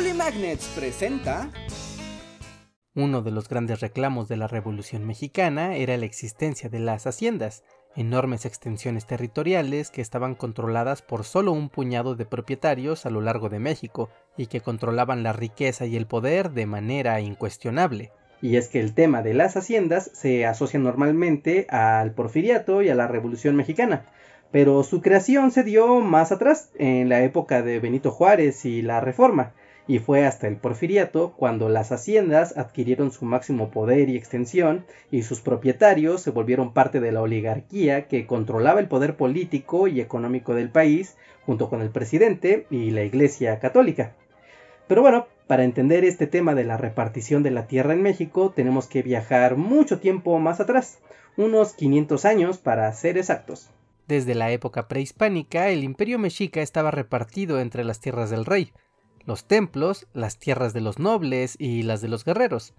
Bully Magnets presenta... Uno de los grandes reclamos de la Revolución Mexicana era la existencia de las haciendas, enormes extensiones territoriales que estaban controladas por solo un puñado de propietarios a lo largo de México y que controlaban la riqueza y el poder de manera incuestionable. Y es que el tema de las haciendas se asocia normalmente al porfiriato y a la Revolución Mexicana, pero su creación se dio más atrás, en la época de Benito Juárez y la Reforma, y fue hasta el porfiriato cuando las haciendas adquirieron su máximo poder y extensión y sus propietarios se volvieron parte de la oligarquía que controlaba el poder político y económico del país junto con el presidente y la Iglesia Católica. Pero bueno, para entender este tema de la repartición de la tierra en México tenemos que viajar mucho tiempo más atrás, unos 500 años para ser exactos. Desde la época prehispánica, el imperio mexica estaba repartido entre las tierras del rey, los templos, las tierras de los nobles y las de los guerreros,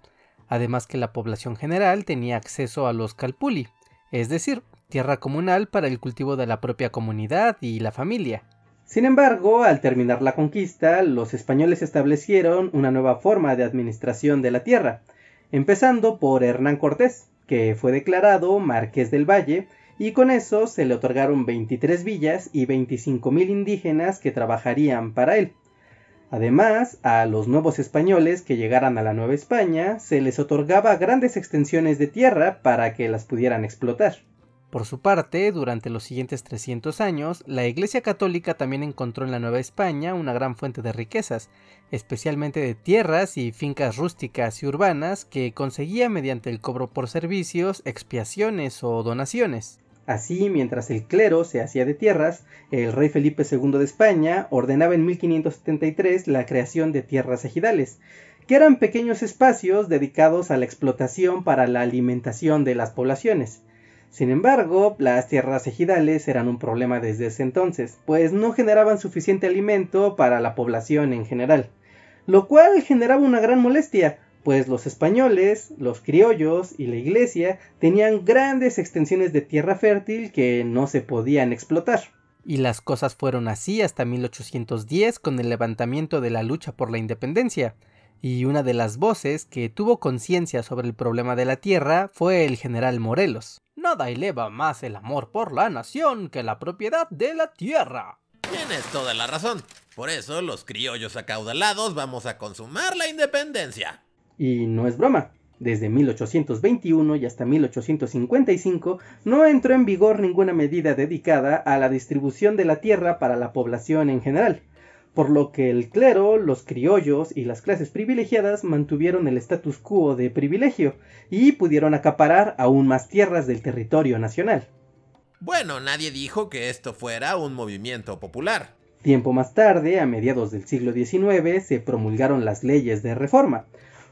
además que la población general tenía acceso a los calpuli, es decir, tierra comunal para el cultivo de la propia comunidad y la familia. Sin embargo, al terminar la conquista, los españoles establecieron una nueva forma de administración de la tierra, empezando por Hernán Cortés, que fue declarado Marqués del Valle, y con eso se le otorgaron 23 villas y 25.000 indígenas que trabajarían para él. Además, a los nuevos españoles que llegaran a la Nueva España se les otorgaba grandes extensiones de tierra para que las pudieran explotar. Por su parte, durante los siguientes 300 años, la Iglesia Católica también encontró en la Nueva España una gran fuente de riquezas, especialmente de tierras y fincas rústicas y urbanas que conseguía mediante el cobro por servicios, expiaciones o donaciones. Así, mientras el clero se hacía de tierras, el rey Felipe II de España ordenaba en 1573 la creación de tierras ejidales, que eran pequeños espacios dedicados a la explotación para la alimentación de las poblaciones. Sin embargo, las tierras ejidales eran un problema desde ese entonces, pues no generaban suficiente alimento para la población en general, lo cual generaba una gran molestia, pues los españoles, los criollos y la iglesia tenían grandes extensiones de tierra fértil que no se podían explotar. Y las cosas fueron así hasta 1810 con el levantamiento de la lucha por la independencia. Y una de las voces que tuvo conciencia sobre el problema de la tierra fue el general Morelos. Nada eleva más el amor por la nación que la propiedad de la tierra. Tienes toda la razón. Por eso los criollos acaudalados vamos a consumar la independencia. Y no es broma, desde 1821 y hasta 1855 no entró en vigor ninguna medida dedicada a la distribución de la tierra para la población en general, por lo que el clero, los criollos y las clases privilegiadas mantuvieron el status quo de privilegio y pudieron acaparar aún más tierras del territorio nacional. Bueno, nadie dijo que esto fuera un movimiento popular. Tiempo más tarde, a mediados del siglo XIX, se promulgaron las leyes de reforma,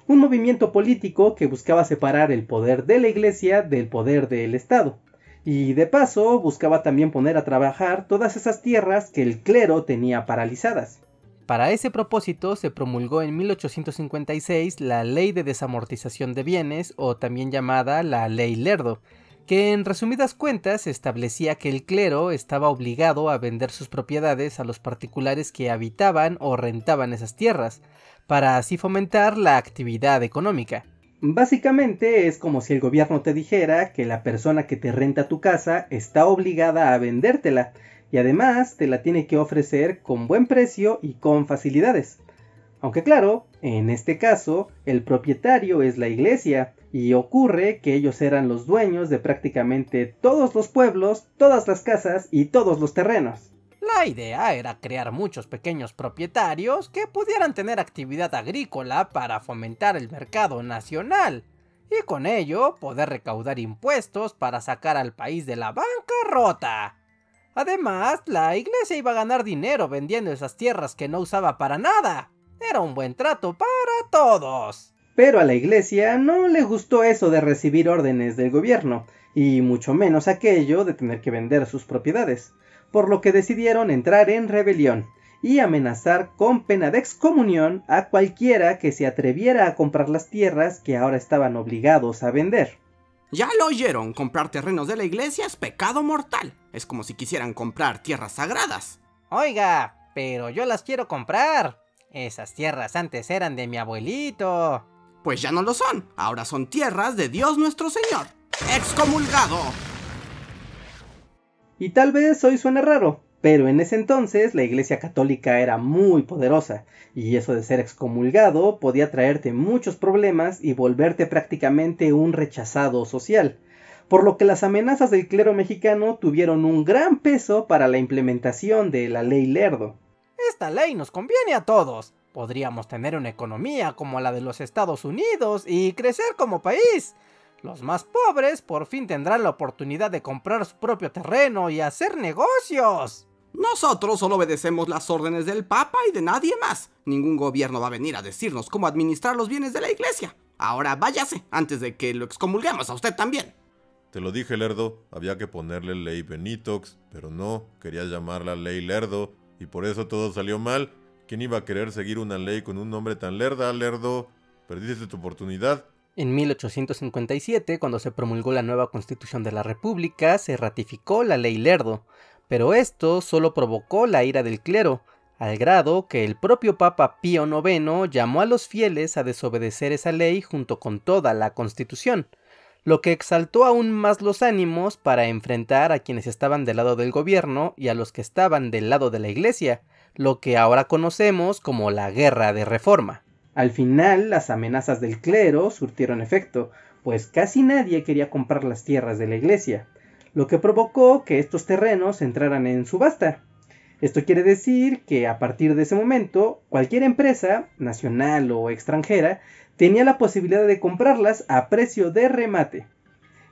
un movimiento político que buscaba separar el poder de la Iglesia del poder del Estado. Y de paso buscaba también poner a trabajar todas esas tierras que el clero tenía paralizadas. Para ese propósito se promulgó en 1856 la Ley de Desamortización de Bienes, o también llamada la Ley Lerdo, que en resumidas cuentas establecía que el clero estaba obligado a vender sus propiedades a los particulares que habitaban o rentaban esas tierras, para así fomentar la actividad económica. Básicamente es como si el gobierno te dijera que la persona que te renta tu casa está obligada a vendértela y además te la tiene que ofrecer con buen precio y con facilidades. Aunque claro, en este caso, el propietario es la iglesia y ocurre que ellos eran los dueños de prácticamente todos los pueblos, todas las casas y todos los terrenos. La idea era crear muchos pequeños propietarios que pudieran tener actividad agrícola para fomentar el mercado nacional y con ello poder recaudar impuestos para sacar al país de la bancarrota. Además, la iglesia iba a ganar dinero vendiendo esas tierras que no usaba para nada. Era un buen trato para todos. Pero a la iglesia no le gustó eso de recibir órdenes del gobierno, y mucho menos aquello de tener que vender sus propiedades por lo que decidieron entrar en rebelión y amenazar con pena de excomunión a cualquiera que se atreviera a comprar las tierras que ahora estaban obligados a vender. Ya lo oyeron, comprar terrenos de la iglesia es pecado mortal. Es como si quisieran comprar tierras sagradas. Oiga, pero yo las quiero comprar. Esas tierras antes eran de mi abuelito. Pues ya no lo son, ahora son tierras de Dios nuestro Señor. ¡Excomulgado! Y tal vez hoy suene raro, pero en ese entonces la Iglesia Católica era muy poderosa, y eso de ser excomulgado podía traerte muchos problemas y volverte prácticamente un rechazado social, por lo que las amenazas del clero mexicano tuvieron un gran peso para la implementación de la ley Lerdo. Esta ley nos conviene a todos. Podríamos tener una economía como la de los Estados Unidos y crecer como país. Los más pobres por fin tendrán la oportunidad de comprar su propio terreno y hacer negocios. Nosotros solo obedecemos las órdenes del Papa y de nadie más. Ningún gobierno va a venir a decirnos cómo administrar los bienes de la iglesia. Ahora váyase, antes de que lo excomulguemos a usted también. Te lo dije, Lerdo, había que ponerle ley Benitox, pero no, querías llamarla ley Lerdo, y por eso todo salió mal. ¿Quién iba a querer seguir una ley con un nombre tan lerda, Lerdo? Perdiste tu oportunidad. En 1857, cuando se promulgó la nueva Constitución de la República, se ratificó la ley Lerdo, pero esto solo provocó la ira del clero, al grado que el propio Papa Pío IX llamó a los fieles a desobedecer esa ley junto con toda la Constitución, lo que exaltó aún más los ánimos para enfrentar a quienes estaban del lado del gobierno y a los que estaban del lado de la Iglesia, lo que ahora conocemos como la Guerra de Reforma. Al final, las amenazas del clero surtieron efecto, pues casi nadie quería comprar las tierras de la Iglesia lo que provocó que estos terrenos entraran en subasta. Esto quiere decir que a partir de ese momento, cualquier empresa, nacional o extranjera, tenía la posibilidad de comprarlas a precio de remate.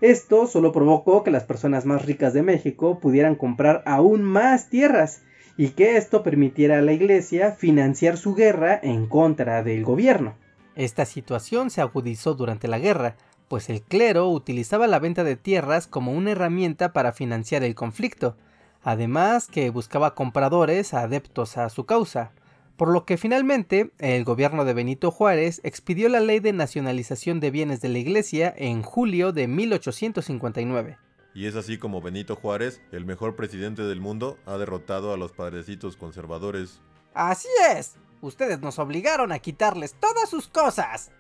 Esto solo provocó que las personas más ricas de México pudieran comprar aún más tierras y que esto permitiera a la iglesia financiar su guerra en contra del gobierno. Esta situación se agudizó durante la guerra, pues el clero utilizaba la venta de tierras como una herramienta para financiar el conflicto, además que buscaba compradores adeptos a su causa, por lo que finalmente el gobierno de Benito Juárez expidió la ley de nacionalización de bienes de la iglesia en julio de 1859. Y es así como Benito Juárez, el mejor presidente del mundo, ha derrotado a los padrecitos conservadores. Así es. Ustedes nos obligaron a quitarles todas sus cosas.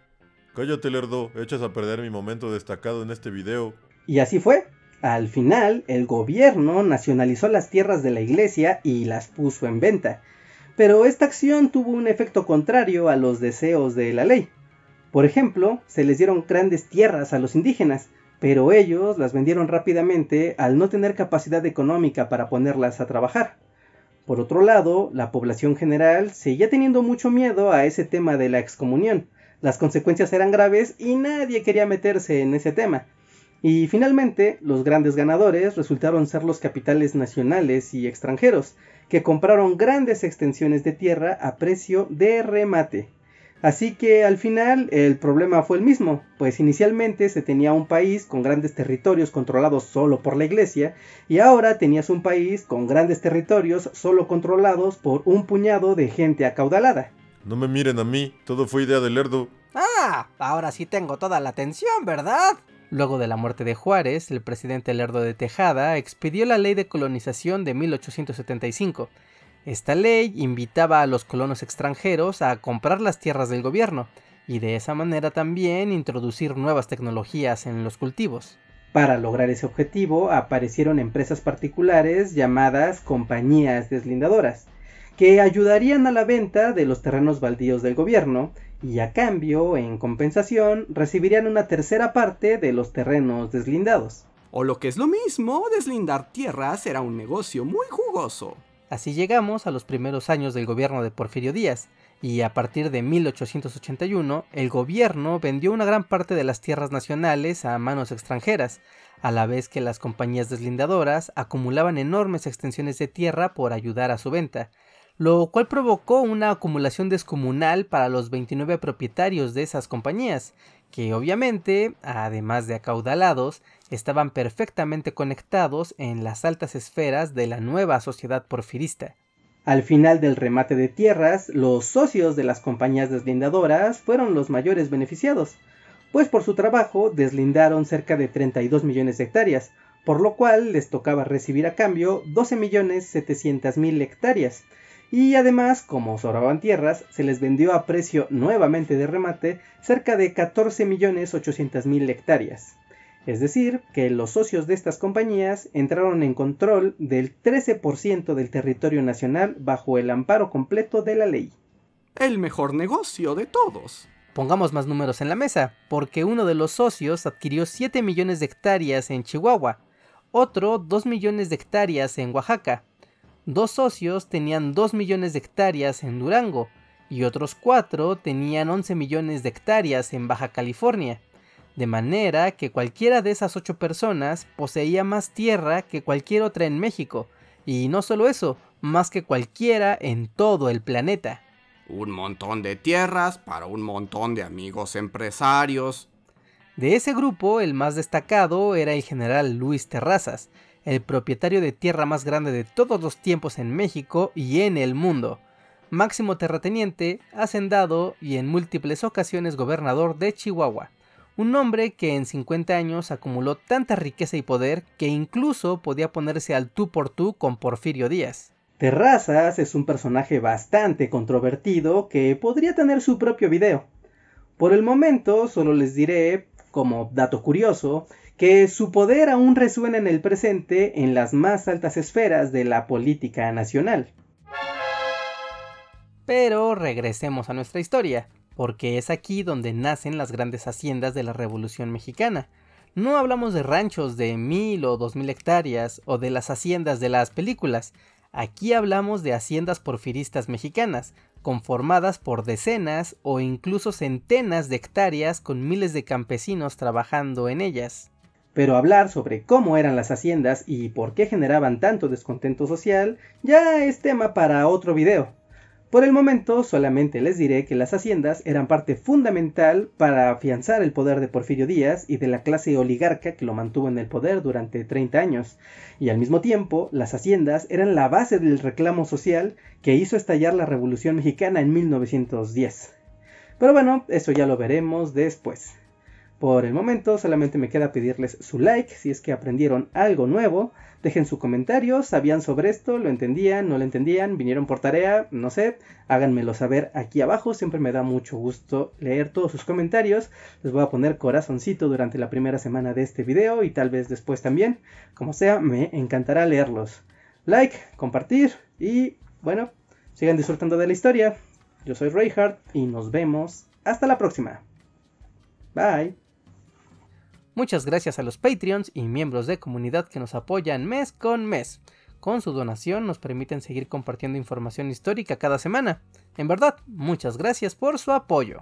Cállate, Lerdo, echas a perder mi momento destacado en este video. Y así fue. Al final, el gobierno nacionalizó las tierras de la iglesia y las puso en venta. Pero esta acción tuvo un efecto contrario a los deseos de la ley. Por ejemplo, se les dieron grandes tierras a los indígenas, pero ellos las vendieron rápidamente al no tener capacidad económica para ponerlas a trabajar. Por otro lado, la población general seguía teniendo mucho miedo a ese tema de la excomunión, las consecuencias eran graves y nadie quería meterse en ese tema. Y finalmente, los grandes ganadores resultaron ser los capitales nacionales y extranjeros, que compraron grandes extensiones de tierra a precio de remate. Así que al final el problema fue el mismo, pues inicialmente se tenía un país con grandes territorios controlados solo por la iglesia y ahora tenías un país con grandes territorios solo controlados por un puñado de gente acaudalada. No me miren a mí, todo fue idea de Lerdo. Ah, ahora sí tengo toda la atención, ¿verdad? Luego de la muerte de Juárez, el presidente Lerdo de Tejada expidió la ley de colonización de 1875. Esta ley invitaba a los colonos extranjeros a comprar las tierras del gobierno y de esa manera también introducir nuevas tecnologías en los cultivos. Para lograr ese objetivo aparecieron empresas particulares llamadas compañías deslindadoras, que ayudarían a la venta de los terrenos baldíos del gobierno y a cambio, en compensación, recibirían una tercera parte de los terrenos deslindados. O lo que es lo mismo, deslindar tierras era un negocio muy jugoso. Así llegamos a los primeros años del gobierno de Porfirio Díaz, y a partir de 1881 el gobierno vendió una gran parte de las tierras nacionales a manos extranjeras, a la vez que las compañías deslindadoras acumulaban enormes extensiones de tierra por ayudar a su venta, lo cual provocó una acumulación descomunal para los 29 propietarios de esas compañías, que obviamente, además de acaudalados, estaban perfectamente conectados en las altas esferas de la nueva sociedad porfirista. Al final del remate de tierras, los socios de las compañías deslindadoras fueron los mayores beneficiados, pues por su trabajo deslindaron cerca de 32 millones de hectáreas, por lo cual les tocaba recibir a cambio 12 millones 700 mil hectáreas, y además, como sobraban tierras, se les vendió a precio nuevamente de remate cerca de 14.800.000 hectáreas. Es decir, que los socios de estas compañías entraron en control del 13% del territorio nacional bajo el amparo completo de la ley. El mejor negocio de todos. Pongamos más números en la mesa, porque uno de los socios adquirió 7 millones de hectáreas en Chihuahua, otro 2 millones de hectáreas en Oaxaca, dos socios tenían 2 millones de hectáreas en Durango y otros cuatro tenían 11 millones de hectáreas en Baja California, de manera que cualquiera de esas ocho personas poseía más tierra que cualquier otra en México, y no solo eso, más que cualquiera en todo el planeta. Un montón de tierras para un montón de amigos empresarios. De ese grupo, el más destacado era el general Luis Terrazas, el propietario de tierra más grande de todos los tiempos en México y en el mundo, máximo terrateniente, hacendado y en múltiples ocasiones gobernador de Chihuahua. Un hombre que en 50 años acumuló tanta riqueza y poder que incluso podía ponerse al tú por tú con Porfirio Díaz. Terrazas es un personaje bastante controvertido que podría tener su propio video. Por el momento solo les diré, como dato curioso, que su poder aún resuena en el presente en las más altas esferas de la política nacional. Pero regresemos a nuestra historia, porque es aquí donde nacen las grandes haciendas de la Revolución Mexicana. No hablamos de ranchos de mil o dos mil hectáreas o de las haciendas de las películas, Aquí hablamos de haciendas porfiristas mexicanas, conformadas por decenas o incluso centenas de hectáreas con miles de campesinos trabajando en ellas. Pero hablar sobre cómo eran las haciendas y por qué generaban tanto descontento social ya es tema para otro video. Por el momento solamente les diré que las haciendas eran parte fundamental para afianzar el poder de Porfirio Díaz y de la clase oligarca que lo mantuvo en el poder durante 30 años, y al mismo tiempo las haciendas eran la base del reclamo social que hizo estallar la Revolución Mexicana en 1910. Pero bueno, eso ya lo veremos después. Por el momento solamente me queda pedirles su like si es que aprendieron algo nuevo Dejen su comentario, ¿sabían sobre esto? ¿Lo entendían? ¿No lo entendían? ¿Vinieron por tarea? No sé, háganmelo saber aquí abajo, siempre me da mucho gusto leer todos sus comentarios. Les voy a poner corazoncito durante la primera semana de este video y tal vez después también. Como sea, me encantará leerlos. Like, compartir y bueno, sigan disfrutando de la historia. Yo soy Reinhardt y nos vemos hasta la próxima. Bye. Muchas gracias a los Patreons y miembros de comunidad que nos apoyan mes con mes. Con su donación nos permiten seguir compartiendo información histórica cada semana. En verdad, muchas gracias por su apoyo.